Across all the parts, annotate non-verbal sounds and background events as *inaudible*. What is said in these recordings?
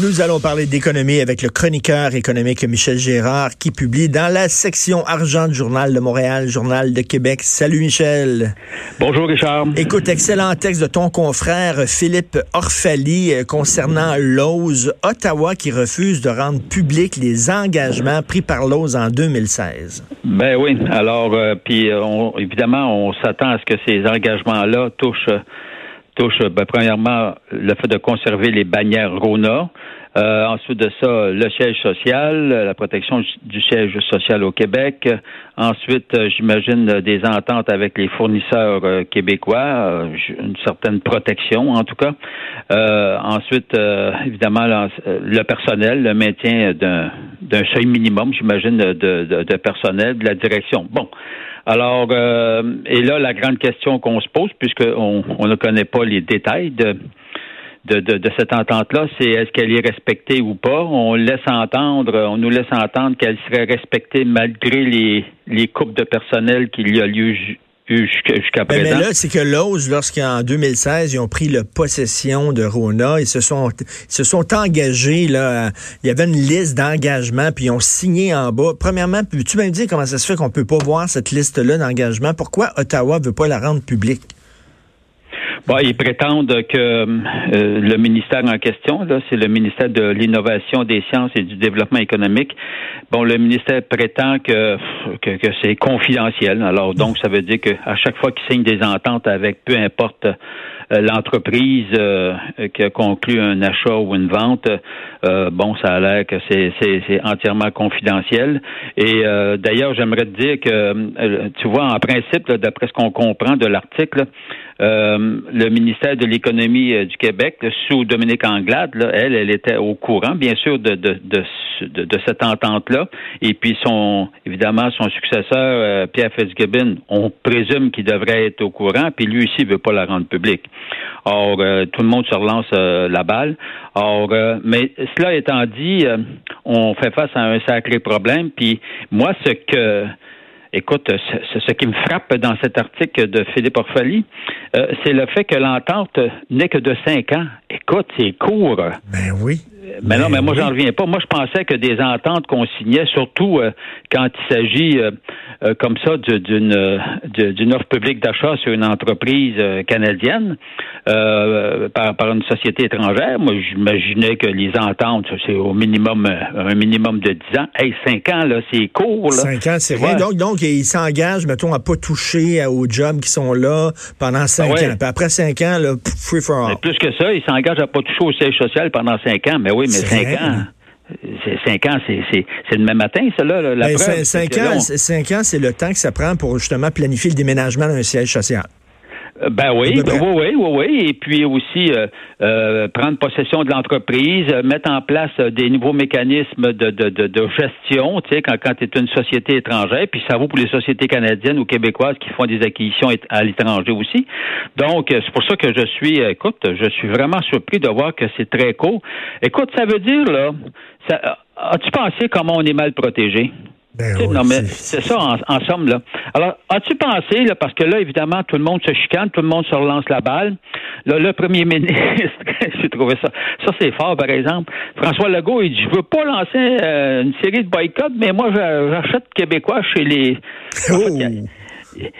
Nous allons parler d'économie avec le chroniqueur économique Michel Gérard qui publie dans la section argent du Journal de Montréal, Journal de Québec. Salut Michel. Bonjour Richard. Écoute, excellent texte de ton confrère Philippe Orphalie euh, concernant l'OSE, Ottawa qui refuse de rendre publics les engagements pris par l'OSE en 2016. Ben oui, alors euh, puis euh, évidemment on s'attend à ce que ces engagements-là touchent touche, ben, premièrement, le fait de conserver les bannières Rona. Euh, ensuite de ça, le siège social, la protection du siège social au Québec. Ensuite, euh, j'imagine des ententes avec les fournisseurs euh, québécois, une certaine protection en tout cas. ensuite, évidemment, le personnel, le maintien d'un seuil minimum, j'imagine, de, personnel, de la direction. Bon. Alors, et là, la grande question qu'on se pose, puisqu'on on ne connaît pas les détails de de, de, cette entente-là, c'est est-ce qu'elle est respectée ou pas? On laisse entendre, on nous laisse entendre qu'elle serait respectée malgré les, les coupes de personnel qu'il y a lieu jusqu'à présent. Mais, là, c'est que l'OSE, lorsqu'en 2016, ils ont pris la possession de Rona, ils se sont, se sont engagés, là, il y avait une liste d'engagements, puis ils ont signé en bas. Premièrement, peux-tu me dire comment ça se fait qu'on peut pas voir cette liste-là d'engagements? Pourquoi Ottawa veut pas la rendre publique? Ils prétendent que euh, le ministère en question, c'est le ministère de l'Innovation, des Sciences et du Développement économique. Bon, le ministère prétend que, que, c'est confidentiel. Alors, donc, ça veut dire qu'à chaque fois qu'ils signent des ententes avec peu importe euh, l'entreprise euh, qui a conclu un achat ou une vente, bon, ça a l'air que c'est, c'est, entièrement confidentiel. Et d'ailleurs, j'aimerais te dire que, tu vois, en principe, d'après ce qu'on comprend de l'article, euh, le ministère de l'Économie euh, du Québec, sous Dominique Anglade, elle, elle était au courant, bien sûr, de, de, de, de, cette entente-là. Et puis, son, évidemment, son successeur, euh, Pierre Fitzgibbon, on présume qu'il devrait être au courant, puis lui aussi ne veut pas la rendre publique. Or, tout le monde se relance la balle. Or, mais cela étant dit, on fait face à un sacré problème. Puis, moi, ce que Écoute, ce, qui me frappe dans cet article de Philippe Orphalie, euh, c'est le fait que l'entente n'est que de cinq ans. Écoute, c'est court. Ben oui. Mais non, mais moi, j'en reviens pas. Moi, je pensais que des ententes qu'on signait, surtout euh, quand il s'agit euh, euh, comme ça d'une d'une offre publique d'achat sur une entreprise canadienne par, par une société étrangère, moi, j'imaginais que les ententes, c'est au minimum un minimum de 10 ans. Hey, 5 ans, là, c'est court. Là. 5 ans, c'est rien. Donc, donc, ils s'engagent, mettons, à pas toucher aux jobs qui sont là pendant 5 ah ans. Puis après 5 ans, là, free for all. plus que ça, ils s'engagent à pas toucher au siège social pendant 5 ans. Mais oui, mais cinq ans. Cinq ans, c'est le même matin, ça, là, la ben, preuve, cinq, ans, cinq ans, c'est le temps que ça prend pour justement planifier le déménagement d'un siège social. Euh, ben oui, oui, oui, oui, oui. Et puis aussi euh, euh, prendre possession de l'entreprise, mettre en place des nouveaux mécanismes de, de, de, gestion, tu sais, quand, quand tu es une société étrangère, puis ça vaut pour les sociétés canadiennes ou québécoises qui font des acquisitions à l'étranger aussi. Donc, c'est pour ça que je suis, écoute, je suis vraiment surpris de voir que c'est très court. Écoute, ça veut dire, là, as-tu pensé comment on est mal protégé? Ben non, mais c'est ça, en, somme, là. Alors, as-tu pensé, là, parce que là, évidemment, tout le monde se chicane, tout le monde se relance la balle. Là, le premier *laughs* ministre, j'ai trouvé ça. Ça, c'est fort, par exemple. François Legault, il dit, je veux pas lancer euh, une série de boycotts, mais moi, j'achète québécois chez les. Oh.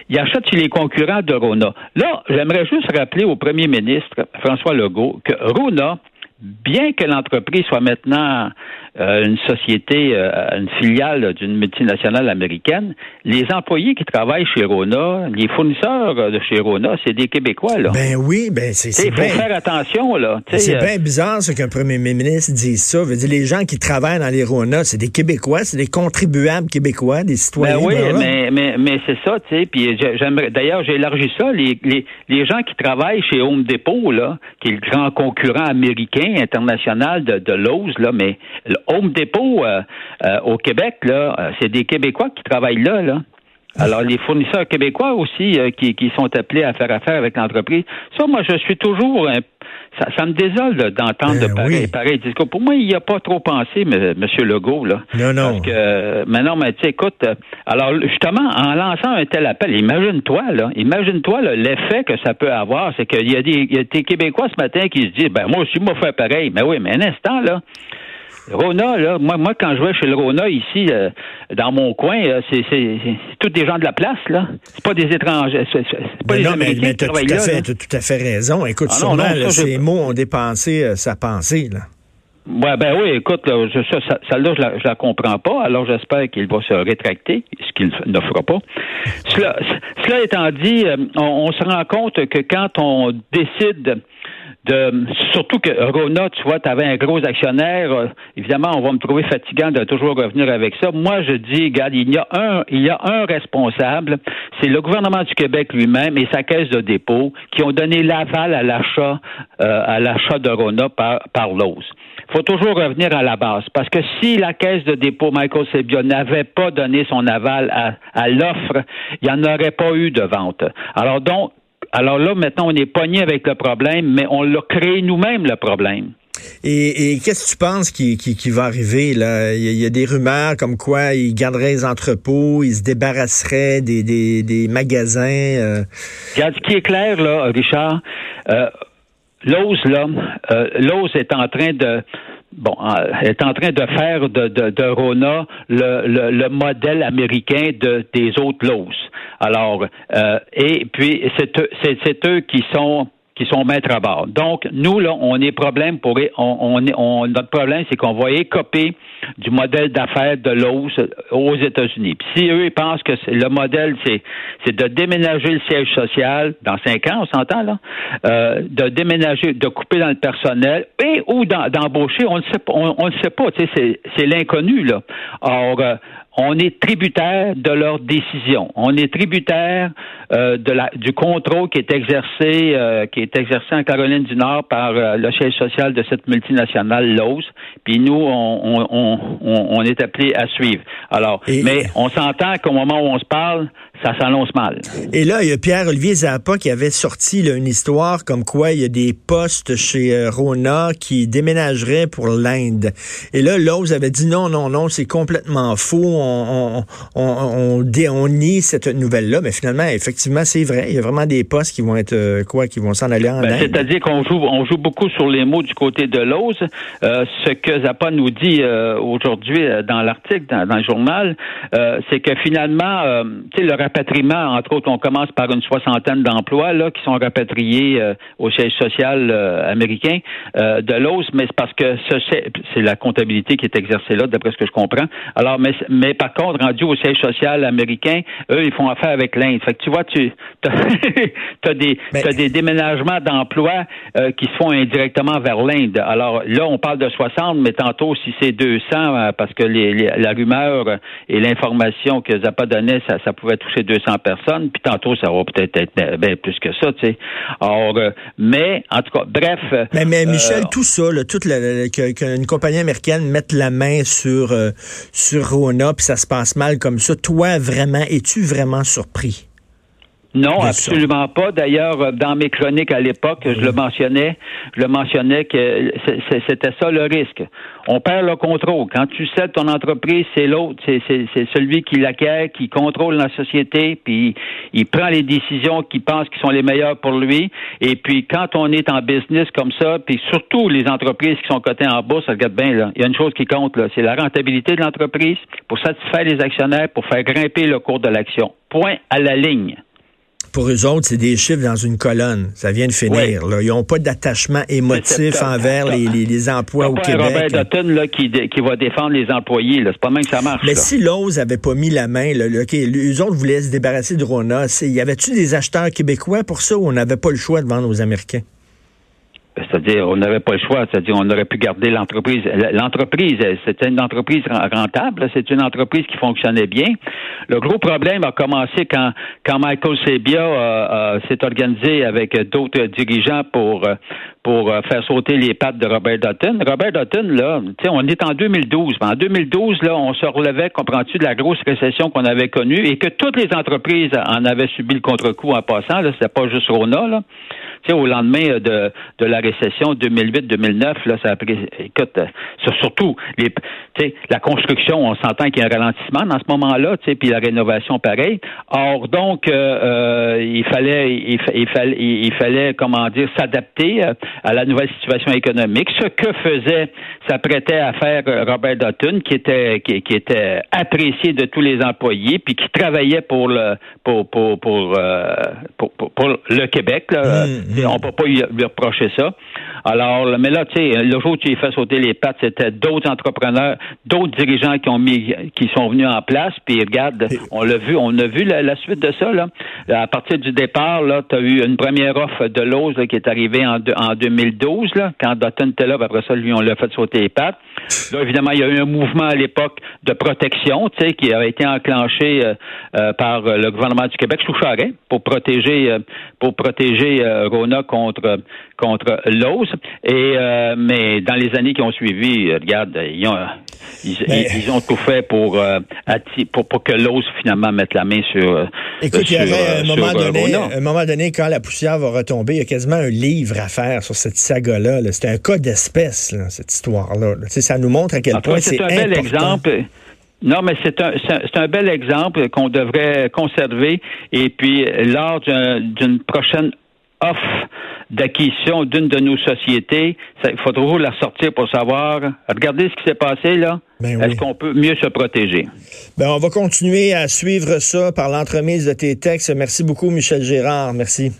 il achète chez les concurrents de Rona. Là, j'aimerais juste rappeler au premier ministre, François Legault, que Rona, bien que l'entreprise soit maintenant une société, euh, une filiale d'une multinationale américaine, les employés qui travaillent chez Rona, les fournisseurs de chez Rona, c'est des Québécois, là. Ben oui, ben c'est Il faut faire attention, là. C'est bien bizarre, ce qu'un premier ministre dise ça. Veut dire, les gens qui travaillent dans les Rona, c'est des Québécois, c'est des contribuables québécois, des citoyens. Ben oui, mais, mais, mais c'est ça, tu sais. Puis j'aimerais, d'ailleurs, j'ai élargi ça. Les, les, les gens qui travaillent chez Home Depot, là, qui est le grand concurrent américain, international de, de Lowe's, là, mais Home Depot euh, euh, au Québec, là, euh, c'est des Québécois qui travaillent là, là. Alors, les fournisseurs québécois aussi qui, qui, sont appelés à faire affaire avec l'entreprise. Ça, moi, je suis toujours ça, ça, me désole d'entendre de ben pareil, discours. Pour moi, il n'y a pas trop pensé, M. Legault, là. Non, non. Parce que, mais non, mais tu sais, écoute, alors, justement, en lançant un tel appel, imagine-toi, là, imagine-toi l'effet que ça peut avoir. C'est qu'il y a des, il y a des Québécois ce matin qui se disent, ben, moi aussi, moi, faire pareil. Mais oui, mais un instant, là. Rona, là, moi, moi, quand je vais chez le Rona ici, euh, dans mon coin, euh, c'est, c'est, tous des gens de la place, là. C'est pas des étrangers. C'est, pas des non, mais, mais tout, à fait, tout à fait raison. Écoute, ah, sûrement, ces mots ont dépensé euh, sa pensée, là. Ouais, ben oui, écoute, là, ça, ça, là, je la, je la comprends pas, alors j'espère qu'il va se rétracter, ce qu'il ne fera pas. Cela, cela étant dit, on, on, se rend compte que quand on décide de surtout que Rona, tu vois, tu avais un gros actionnaire. Euh, évidemment, on va me trouver fatigant de toujours revenir avec ça. Moi, je dis, regarde, il y a un, il y a un responsable, c'est le gouvernement du Québec lui-même et sa caisse de dépôt qui ont donné l'aval à l'achat, euh, à l'achat de Rona par, par Lowe's faut toujours revenir à la base. Parce que si la caisse de dépôt Michael Sebia n'avait pas donné son aval à, à l'offre, il n'y en aurait pas eu de vente. Alors donc, alors là, maintenant, on est pogné avec le problème, mais on l'a créé nous-mêmes, le problème. Et, qu'est-ce que tu penses qui, qui, va arriver? Là? Il, y a, des rumeurs comme quoi ils garderaient les entrepôts, ils se débarrasseraient des, des, des magasins. Euh... Regarde, ce qui est clair, là, Richard, euh, Lowe's, là, euh, Lowe's est en train de bon, euh, est en train de faire de, de, de Rona le, le, le, modèle américain de, des autres Lowe's. Alors, euh, et puis c'est eux qui sont qui sont maîtres à bord. Donc, nous, là, on est problème pour on, on, on notre problème, c'est qu'on va écoper du modèle d'affaires de l'OS aux États-Unis. Puis si eux, ils pensent que le modèle, c'est, c'est de déménager le siège social dans cinq ans, on s'entend là, euh, de déménager, de couper dans le personnel et ou d'embaucher, on ne sait pas, on, ne sait pas, c'est, c'est l'inconnu là. Or, euh, on est tributaire de leurs décisions. On est tributaire euh, de la, du contrôle qui est exercé, euh, qui est exercé en Caroline du Nord par euh, le siège social de cette multinationale Lowe's. Puis nous, on, on, on, on est appelé à suivre. Alors, mais on s'entend qu'au moment où on se parle, ça s'annonce mal. Et là, il y a Pierre-Olivier Zappa qui avait sorti une histoire comme quoi il y a des postes chez euh, Rona qui déménageraient pour l'Inde. Et là, Lowe's avait dit non, non, non, c'est complètement faux. On, on, on, on, nie cette nouvelle-là. Mais finalement, effectivement, c'est vrai. Il y a vraiment des postes qui vont être euh, quoi, qui vont s'en aller en ben, Inde. C'est-à-dire qu'on joue, on joue beaucoup sur les mots du côté de Lowe's. Euh, ce que Zappa nous dit aujourd'hui dans l'article, dans, dans, le journal, c'est que finalement, tu sais, le rapatriement, entre autres, on commence par une soixantaine d'emplois là qui sont rapatriés euh, au siège social euh, américain euh, de l'OS, mais c'est parce que c'est la comptabilité qui est exercée là, d'après ce que je comprends. Alors, mais, mais par contre, rendu au siège social américain, eux, ils font affaire avec l'Inde. Fait que tu vois, tu as, *laughs* des, as des déménagements d'emplois qui se font indirectement vers l'Inde. Alors là, on parle de 60, mais tantôt, si c'est 200, parce que les, la rumeur et l'information que Zappa donnait, ça, ça pouvait toucher 200 personnes, puis tantôt, ça va peut-être être bien plus que ça, tu sais. Or, euh, mais, en tout cas, bref. Mais, mais Michel, euh, tout ça, toute qu'une compagnie américaine mette la main sur, euh, sur Rona, puis ça se passe mal comme ça, toi, vraiment, es-tu vraiment surpris? Non, absolument pas. D'ailleurs, dans mes chroniques à l'époque, je le mentionnais, je le mentionnais que c'était ça le risque. On perd le contrôle. Quand tu cèdes ton entreprise, c'est l'autre, c'est celui qui l'acquiert, qui contrôle la société, puis il prend les décisions qu'il pense qui sont les meilleures pour lui. Et puis quand on est en business comme ça, puis surtout les entreprises qui sont cotées en bourse, regarde bien là. Il y a une chose qui compte là, c'est la rentabilité de l'entreprise pour satisfaire les actionnaires, pour faire grimper le cours de l'action. Point à la ligne. Pour eux autres, c'est des chiffres dans une colonne. Ça vient de finir. Là. Ils n'ont pas d'attachement émotif envers les, les, emplois au Québec. Robert Dutton là, qui, qui va défendre les employés. C'est pas même que ça marche. Mais si Lowe's avait pas mis la main, là, eux autres voulaient se débarrasser de Rona, y avait-tu des acheteurs québécois pour ça ou on n'avait pas le choix de vendre aux Américains? C'est-à-dire, on n'avait pas le choix. C'est-à-dire, on aurait pu garder l'entreprise. L'entreprise, c'était une entreprise rentable. C'est une entreprise qui fonctionnait bien. Le gros problème a commencé quand, quand Michael Sebia euh, euh, s'est organisé avec d'autres dirigeants pour, pour faire sauter les pattes de Robert Dutton. Robert Dutton, là, on est en 2012. En 2012, là, on se relevait, comprends-tu, de la grosse récession qu'on avait connue et que toutes les entreprises en avaient subi le contre-coup en passant. Là, c'était pas juste Rona, là au lendemain euh, de, de la récession 2008-2009, là, ça a pris, écoute, euh, surtout, les, la construction, on s'entend qu'il y a un ralentissement dans ce moment-là, puis la rénovation, pareil. Or, donc, euh, il fallait, il, fallait, il fallait, comment dire, s'adapter à la nouvelle situation économique. Ce que faisait, s'apprêtait à faire Robert Dutton, qui était, qui, était apprécié de tous les employés, puis qui travaillait pour le, pour, pour, pour, pour, le Québec. Là. Mmh. On peut pas lui, reprocher ça. Alors, mais là, tu sais, le jour où tu fait sauter les pattes, c'était d'autres entrepreneurs, d'autres dirigeants qui ont mis, qui sont venus en place. Puis regarde, on l'a vu, on a vu la, suite de ça. Là. À partir du départ, là, tu as eu une première offre de Lowe's qui est arrivée en, en 2012, là, quand Dutton était là. Après ça, lui, on l'a fait sauter les pattes. Là, évidemment, il y a eu un mouvement à l'époque de protection, tu sais, qui a été enclenché euh, euh, par le gouvernement du Québec sous Charest pour protéger, euh, pour protéger Rona contre contre Lowe's. Et mais dans les années qui ont suivi, regarde, ils ont ils, ont tout fait pour, pour, pour que Lowe's finalement mette la main sur. Écoute, il y avait un moment donné, un moment donné, quand la poussière va retomber, il y a quasiment un livre à faire sur cette saga-là. C'était un cas d'espèce, cette histoire-là. Là. Ça nous montre à quel point c'est un bel exemple. Non, mais c'est un, c'est un bel exemple qu'on devrait conserver. Et puis, lors d'une prochaine offre d'acquisition d'une de nos sociétés, il faut toujours la sortir pour savoir, regardez ce qui s'est passé là. Ben Est-ce qu'on peut mieux se protéger? Ben, on va continuer à suivre ça par l'entremise de tes textes. Merci beaucoup, Michel Gérard. Merci.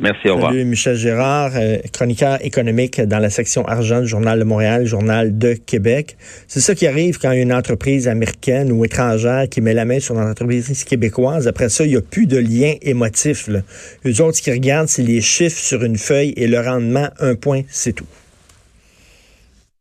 Merci, au revoir. Salut, Michel Gérard, euh, chroniqueur économique dans la section argent du Journal de Montréal, Journal de Québec. C'est ça qui arrive quand une entreprise américaine ou étrangère qui met la main sur une entreprise québécoise. Après ça, il n'y a plus de lien émotif. Là. Eux autres, ce qu'ils regardent, c'est les chiffres sur une feuille et le rendement, un point, c'est tout.